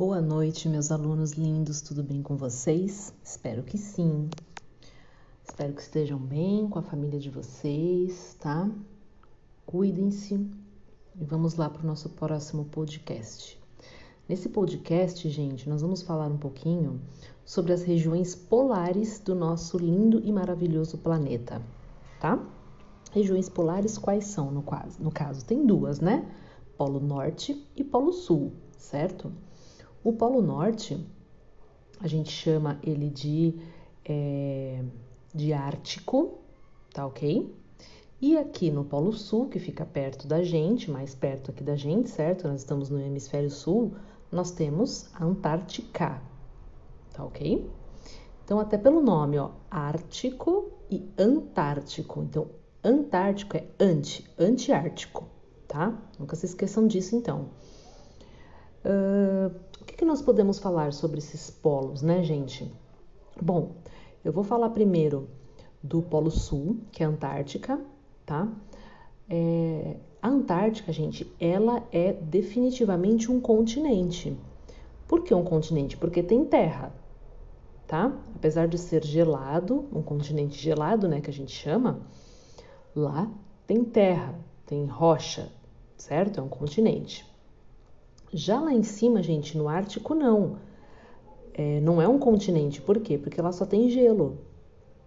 Boa noite, meus alunos lindos, tudo bem com vocês? Espero que sim. Espero que estejam bem com a família de vocês, tá? Cuidem-se e vamos lá para o nosso próximo podcast. Nesse podcast, gente, nós vamos falar um pouquinho sobre as regiões polares do nosso lindo e maravilhoso planeta, tá? Regiões polares quais são, no caso? No caso, tem duas, né? Polo Norte e Polo Sul, certo? O Polo Norte, a gente chama ele de, é, de Ártico, tá ok? E aqui no Polo Sul, que fica perto da gente, mais perto aqui da gente, certo? Nós estamos no hemisfério sul, nós temos a Antártica, tá ok? Então, até pelo nome, ó, Ártico e Antártico. Então, Antártico é anti, antiártico, tá? Nunca se esqueçam disso, então. Uh, nós podemos falar sobre esses polos, né, gente? Bom, eu vou falar primeiro do Polo Sul, que é a Antártica, tá? É, a Antártica, gente, ela é definitivamente um continente. Por que um continente? Porque tem terra, tá? Apesar de ser gelado, um continente gelado, né, que a gente chama, Lá tem terra, tem rocha, certo? É um continente. Já lá em cima, gente, no Ártico não. É, não é um continente. Por quê? Porque lá só tem gelo,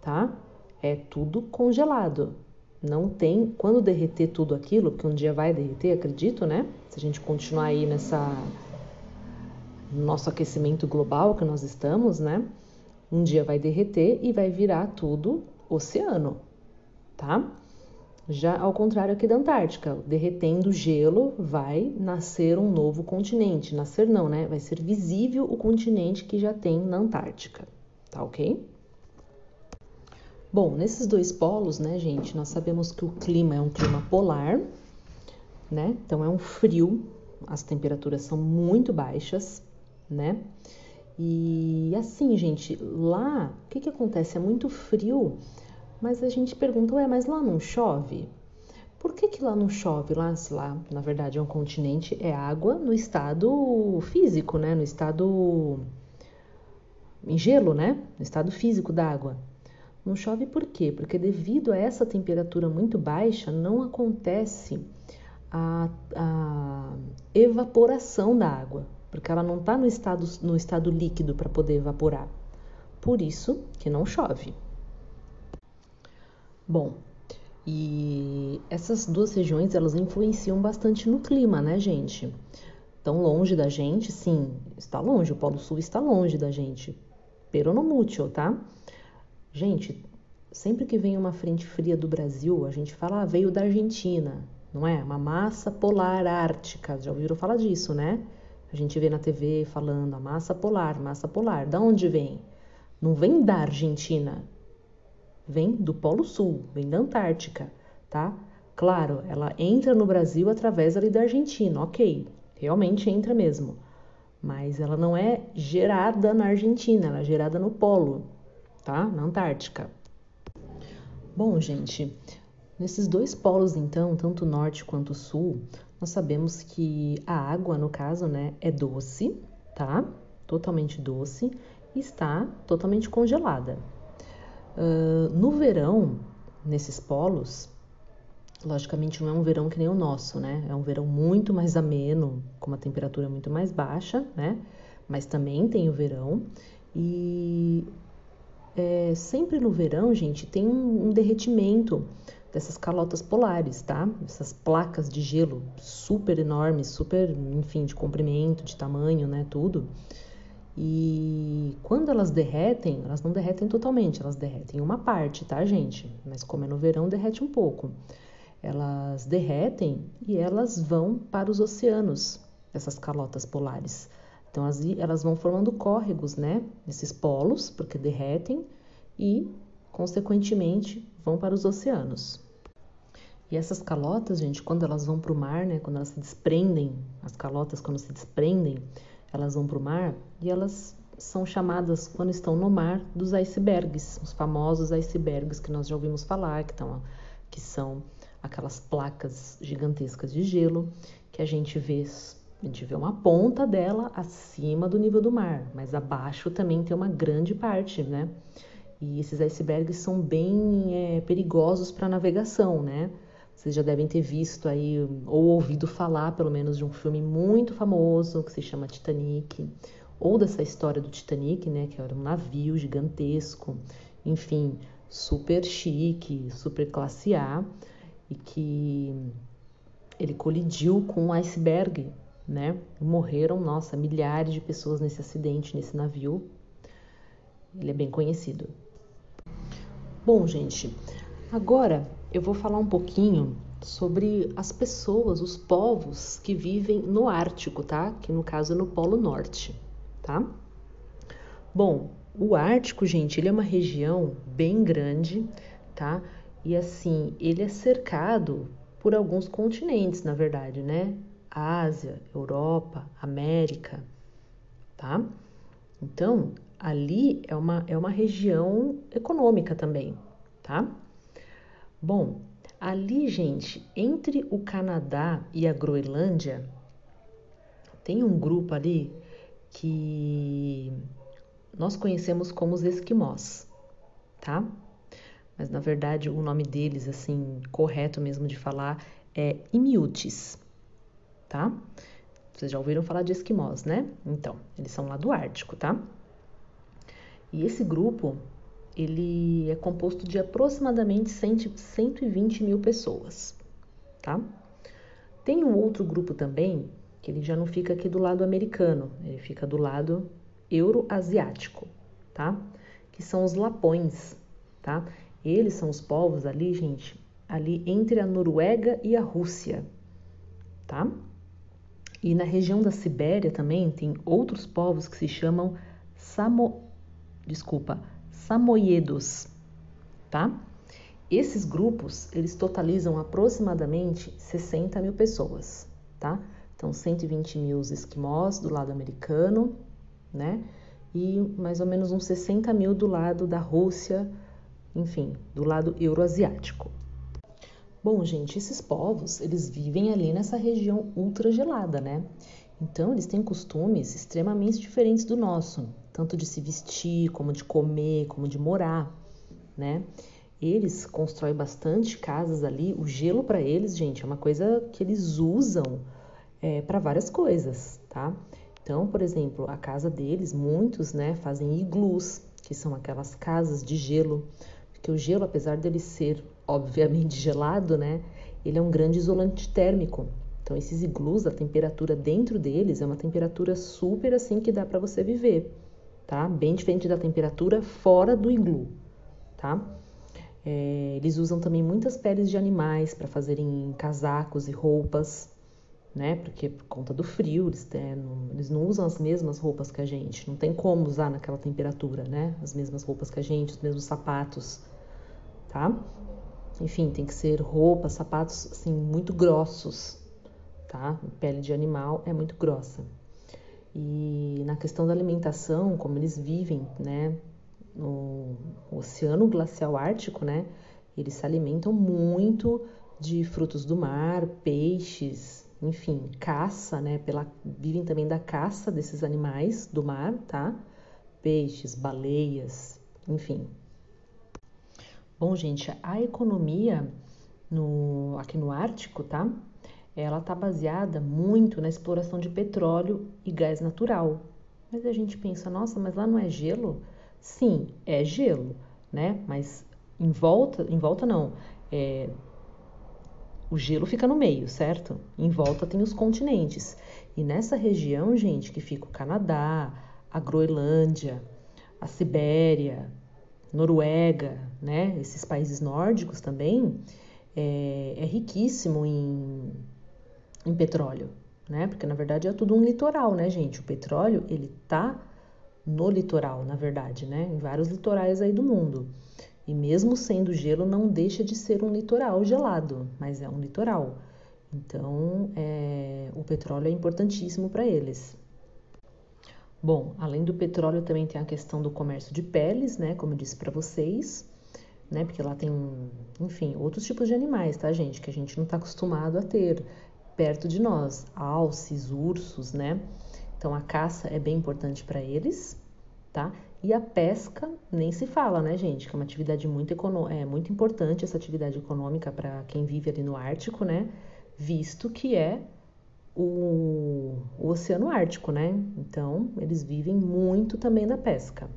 tá? É tudo congelado. Não tem. Quando derreter tudo aquilo, que um dia vai derreter, acredito, né? Se a gente continuar aí nessa. Nosso aquecimento global que nós estamos, né? Um dia vai derreter e vai virar tudo oceano, tá? Já ao contrário aqui da Antártica, derretendo gelo, vai nascer um novo continente. Nascer não, né? Vai ser visível o continente que já tem na Antártica, tá ok? Bom, nesses dois polos, né, gente, nós sabemos que o clima é um clima polar, né? Então é um frio, as temperaturas são muito baixas, né? E assim, gente, lá, o que que acontece? É muito frio mas a gente pergunta, ué, mas lá não chove? Por que, que lá não chove? Lá, lá, na verdade, é um continente, é água no estado físico, né? No estado em gelo, né? No estado físico da água. Não chove por quê? Porque devido a essa temperatura muito baixa, não acontece a, a evaporação da água, porque ela não está no estado, no estado líquido para poder evaporar. Por isso que não chove. Bom, e essas duas regiões elas influenciam bastante no clima, né, gente? Tão longe da gente, sim, está longe, o Polo Sul está longe da gente. Pero no mútil, tá? Gente, sempre que vem uma frente fria do Brasil, a gente fala, ah, veio da Argentina, não é? Uma massa polar ártica, já ouviram falar disso, né? A gente vê na TV falando a massa polar, massa polar. Da onde vem? Não vem da Argentina, vem do Polo Sul, vem da Antártica, tá? Claro, ela entra no Brasil através ali da Argentina, ok, realmente entra mesmo, mas ela não é gerada na Argentina, ela é gerada no Polo, tá? Na Antártica. Bom, gente, nesses dois polos, então, tanto norte quanto sul, nós sabemos que a água, no caso, né, é doce, tá? Totalmente doce e está totalmente congelada. Uh, no verão, nesses polos, logicamente não é um verão que nem o nosso, né? É um verão muito mais ameno, com uma temperatura muito mais baixa, né? Mas também tem o verão. E é, sempre no verão, gente, tem um, um derretimento dessas calotas polares, tá? Essas placas de gelo super enormes, super, enfim, de comprimento, de tamanho, né? Tudo. E quando elas derretem, elas não derretem totalmente, elas derretem uma parte, tá, gente? Mas como é no verão, derrete um pouco. Elas derretem e elas vão para os oceanos, essas calotas polares. Então elas vão formando córregos, né? Nesses polos, porque derretem e, consequentemente, vão para os oceanos. E essas calotas, gente, quando elas vão para o mar, né? Quando elas se desprendem, as calotas quando se desprendem, elas vão para o mar e elas são chamadas, quando estão no mar, dos icebergs, os famosos icebergs que nós já ouvimos falar, que, que são aquelas placas gigantescas de gelo que a gente vê A gente vê uma ponta dela acima do nível do mar, mas abaixo também tem uma grande parte, né? E esses icebergs são bem é, perigosos para navegação, né? Vocês já devem ter visto aí ou ouvido falar, pelo menos, de um filme muito famoso que se chama Titanic, ou dessa história do Titanic, né? Que era um navio gigantesco, enfim, super chique, super classe A, e que ele colidiu com um iceberg, né? Morreram, nossa, milhares de pessoas nesse acidente, nesse navio. Ele é bem conhecido. Bom, gente, agora eu vou falar um pouquinho sobre as pessoas, os povos que vivem no Ártico, tá? Que no caso é no Polo Norte, tá? Bom, o Ártico, gente, ele é uma região bem grande, tá? E assim, ele é cercado por alguns continentes, na verdade, né? Ásia, Europa, América, tá? Então, ali é uma, é uma região econômica também, tá? Bom, ali, gente, entre o Canadá e a Groenlândia, tem um grupo ali que nós conhecemos como os esquimós, tá? Mas na verdade o nome deles, assim, correto mesmo de falar, é Inuits, tá? Vocês já ouviram falar de esquimós, né? Então, eles são lá do Ártico, tá? E esse grupo, ele é composto de aproximadamente 120 mil pessoas, tá? Tem um outro grupo também, que ele já não fica aqui do lado americano, ele fica do lado euroasiático, tá? Que são os lapões, tá? Eles são os povos ali, gente, ali entre a Noruega e a Rússia, tá? E na região da Sibéria também tem outros povos que se chamam Samo... Desculpa, Samoyedos, tá? Esses grupos, eles totalizam aproximadamente 60 mil pessoas, tá? Então, 120 mil esquimós do lado americano, né? E mais ou menos uns 60 mil do lado da Rússia, enfim, do lado euroasiático. Bom, gente, esses povos, eles vivem ali nessa região ultragelada, né? Então, eles têm costumes extremamente diferentes do nosso, tanto de se vestir, como de comer, como de morar, né? Eles constroem bastante casas ali. O gelo para eles, gente, é uma coisa que eles usam é, para várias coisas, tá? Então, por exemplo, a casa deles, muitos, né, fazem iglus, que são aquelas casas de gelo, porque o gelo, apesar dele ser obviamente gelado, né? Ele é um grande isolante térmico. Então esses iglus, a temperatura dentro deles é uma temperatura super assim que dá para você viver, tá? Bem diferente da temperatura fora do iglu, tá? É, eles usam também muitas peles de animais para fazerem casacos e roupas, né? Porque por conta do frio, eles, é, não, eles não usam as mesmas roupas que a gente. Não tem como usar naquela temperatura, né? As mesmas roupas que a gente, os mesmos sapatos, tá? Enfim, tem que ser roupas, sapatos assim muito grossos, tá? Pele de animal é muito grossa. E na questão da alimentação, como eles vivem, né, no Oceano Glacial Ártico, né, eles se alimentam muito de frutos do mar, peixes, enfim, caça, né, pela vivem também da caça desses animais do mar, tá? Peixes, baleias, enfim, Bom, gente, a economia no, aqui no Ártico, tá? Ela tá baseada muito na exploração de petróleo e gás natural. Mas a gente pensa, nossa, mas lá não é gelo? Sim, é gelo, né? Mas em volta, em volta não, é, o gelo fica no meio, certo? Em volta tem os continentes. E nessa região, gente, que fica o Canadá, a Groenlândia, a Sibéria, Noruega, né, esses países nórdicos também, é, é riquíssimo em, em petróleo, né? Porque na verdade é tudo um litoral, né, gente? O petróleo ele tá no litoral, na verdade, né? Em vários litorais aí do mundo. E mesmo sendo gelo, não deixa de ser um litoral gelado, mas é um litoral. Então, é, o petróleo é importantíssimo para eles. Bom, além do petróleo também tem a questão do comércio de peles, né, como eu disse para vocês, né, porque lá tem, enfim, outros tipos de animais, tá, gente, que a gente não está acostumado a ter. Perto de nós, alces, ursos, né? Então a caça é bem importante para eles, tá? E a pesca nem se fala, né, gente? Que é uma atividade muito, é muito importante essa atividade econômica para quem vive ali no Ártico, né? Visto que é o, o Oceano Ártico, né? Então eles vivem muito também da pesca.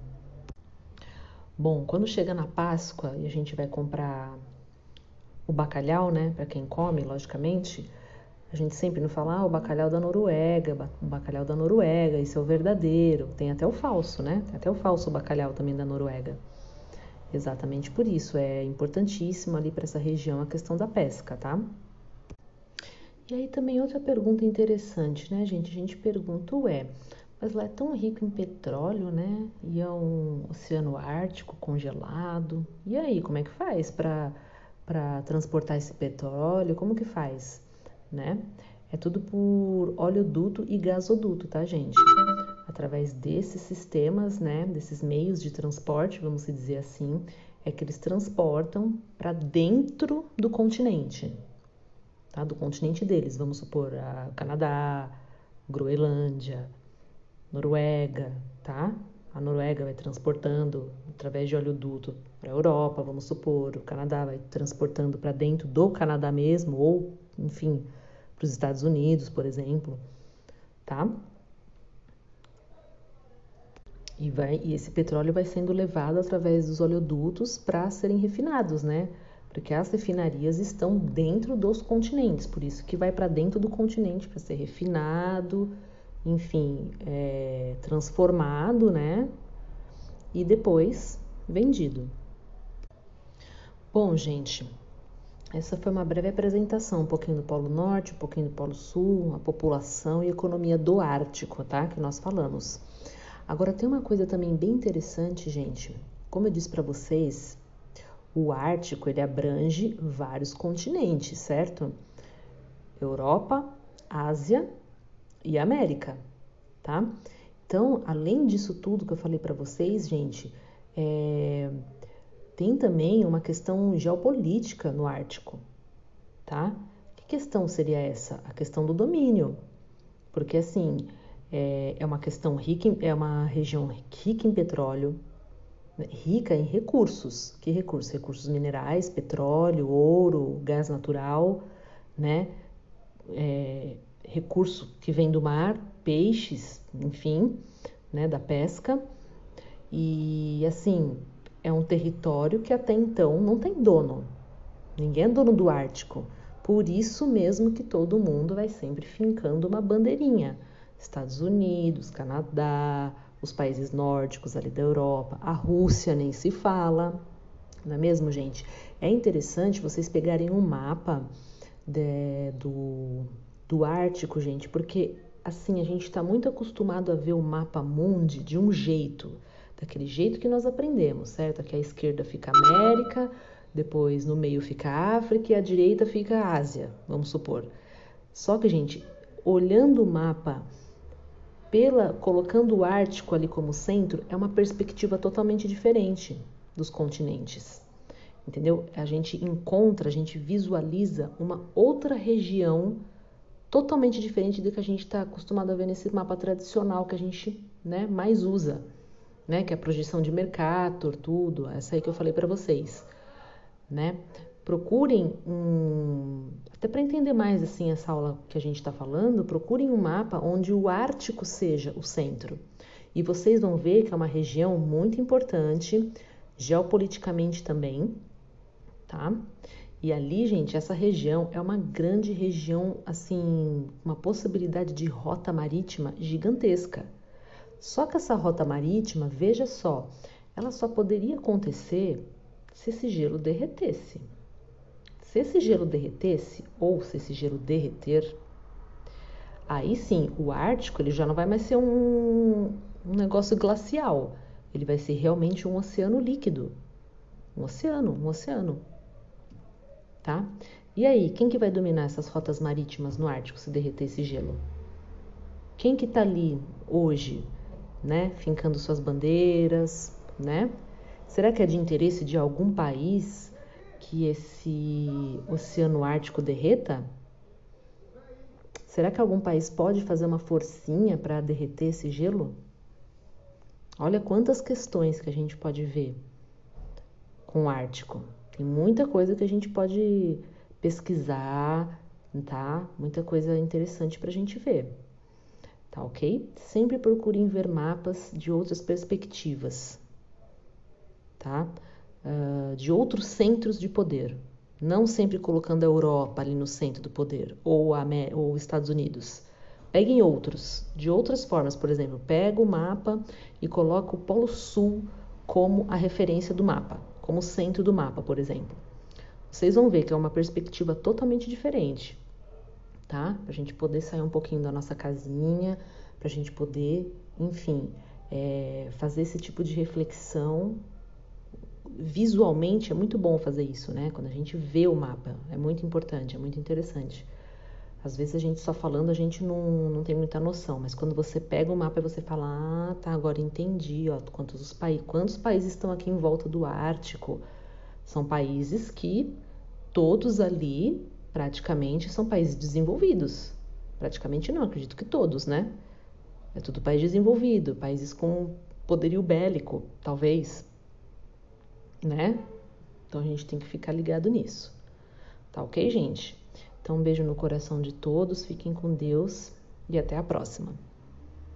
Bom, quando chega na Páscoa e a gente vai comprar o bacalhau, né, para quem come, logicamente, a gente sempre não fala, ah, o bacalhau da Noruega, o bacalhau da Noruega, esse é o verdadeiro. Tem até o falso, né? Tem até o falso bacalhau também da Noruega. Exatamente por isso, é importantíssimo ali para essa região a questão da pesca, tá? E aí também outra pergunta interessante, né, gente? A gente pergunta, ué, mas lá é tão rico em petróleo, né? E é um oceano ártico congelado. E aí, como é que faz para transportar esse petróleo? Como que faz? Né? É tudo por oleoduto e gasoduto, tá, gente? Através desses sistemas, né, desses meios de transporte, vamos dizer assim, é que eles transportam para dentro do continente, tá? Do continente deles, vamos supor, a Canadá, Groenlândia, Noruega, tá? A Noruega vai transportando através de oleoduto para a Europa, vamos supor, o Canadá vai transportando para dentro do Canadá mesmo, ou, enfim, para os Estados Unidos, por exemplo, tá? E, vai, e esse petróleo vai sendo levado através dos oleodutos para serem refinados, né? Porque as refinarias estão dentro dos continentes, por isso que vai para dentro do continente para ser refinado, enfim, é, transformado, né? E depois vendido. Bom, gente, essa foi uma breve apresentação, um pouquinho do Polo Norte, um pouquinho do Polo Sul, a população e economia do Ártico, tá? Que nós falamos. Agora tem uma coisa também bem interessante, gente. Como eu disse para vocês, o Ártico ele abrange vários continentes, certo? Europa, Ásia e América, tá? Então, além disso tudo que eu falei para vocês, gente, é, tem também uma questão geopolítica no Ártico, tá? Que questão seria essa? A questão do domínio, porque assim é, é uma questão rica, em, é uma região rica em petróleo, né? rica em recursos. Que recursos? Recursos minerais, petróleo, ouro, gás natural, né? É, recurso que vem do mar, peixes, enfim, né? Da pesca e assim é um território que até então não tem dono. Ninguém é dono do Ártico. Por isso mesmo que todo mundo vai sempre fincando uma bandeirinha. Estados Unidos, Canadá, os países nórdicos ali da Europa, a Rússia nem se fala, não é mesmo, gente? É interessante vocês pegarem um mapa de, do, do Ártico, gente, porque assim a gente está muito acostumado a ver o mapa mundi de um jeito daquele jeito que nós aprendemos, certo? Aqui à esquerda fica América, depois no meio fica África e à direita fica Ásia, vamos supor. Só que, gente, olhando o mapa, pela colocando o Ártico ali como centro, é uma perspectiva totalmente diferente dos continentes. Entendeu? A gente encontra, a gente visualiza uma outra região totalmente diferente do que a gente está acostumado a ver nesse mapa tradicional que a gente né, mais usa né? Que é a projeção de Mercator, tudo, essa aí que eu falei para vocês, né? Procurem um, até para entender mais assim essa aula que a gente está falando, procurem um mapa onde o Ártico seja o centro. E vocês vão ver que é uma região muito importante, geopoliticamente também, tá? E ali, gente, essa região é uma grande região, assim, uma possibilidade de rota marítima gigantesca. Só que essa rota marítima, veja só, ela só poderia acontecer se esse gelo derretesse. Se esse gelo derretesse, ou se esse gelo derreter, aí sim, o Ártico ele já não vai mais ser um, um negócio glacial, ele vai ser realmente um oceano líquido. Um oceano, um oceano. Tá? E aí, quem que vai dominar essas rotas marítimas no Ártico se derreter esse gelo? Quem que está ali hoje né, fincando suas bandeiras, né? Será que é de interesse de algum país que esse oceano ártico derreta? Será que algum país pode fazer uma forcinha para derreter esse gelo? Olha quantas questões que a gente pode ver com o Ártico. Tem muita coisa que a gente pode pesquisar, tá? Muita coisa interessante para a gente ver, tá ok? Sempre procurem ver mapas de outras perspectivas, tá? Uh, de outros centros de poder, não sempre colocando a Europa ali no centro do poder ou os Estados Unidos. Peguem outros, de outras formas, por exemplo, pega o mapa e coloca o Polo Sul como a referência do mapa, como centro do mapa, por exemplo. Vocês vão ver que é uma perspectiva totalmente diferente, tá? Para a gente poder sair um pouquinho da nossa casinha, para a gente poder, enfim, é, fazer esse tipo de reflexão. Visualmente é muito bom fazer isso, né? Quando a gente vê o mapa, é muito importante, é muito interessante. Às vezes a gente só falando, a gente não, não tem muita noção, mas quando você pega o mapa e você fala, ah, tá, agora entendi, ó, quantos, os pa quantos países estão aqui em volta do Ártico. São países que todos ali, praticamente, são países desenvolvidos. Praticamente não, acredito que todos, né? É tudo país desenvolvido, países com poderio bélico, talvez, né? Então a gente tem que ficar ligado nisso. Tá ok, gente? Então, um beijo no coração de todos, fiquem com Deus e até a próxima.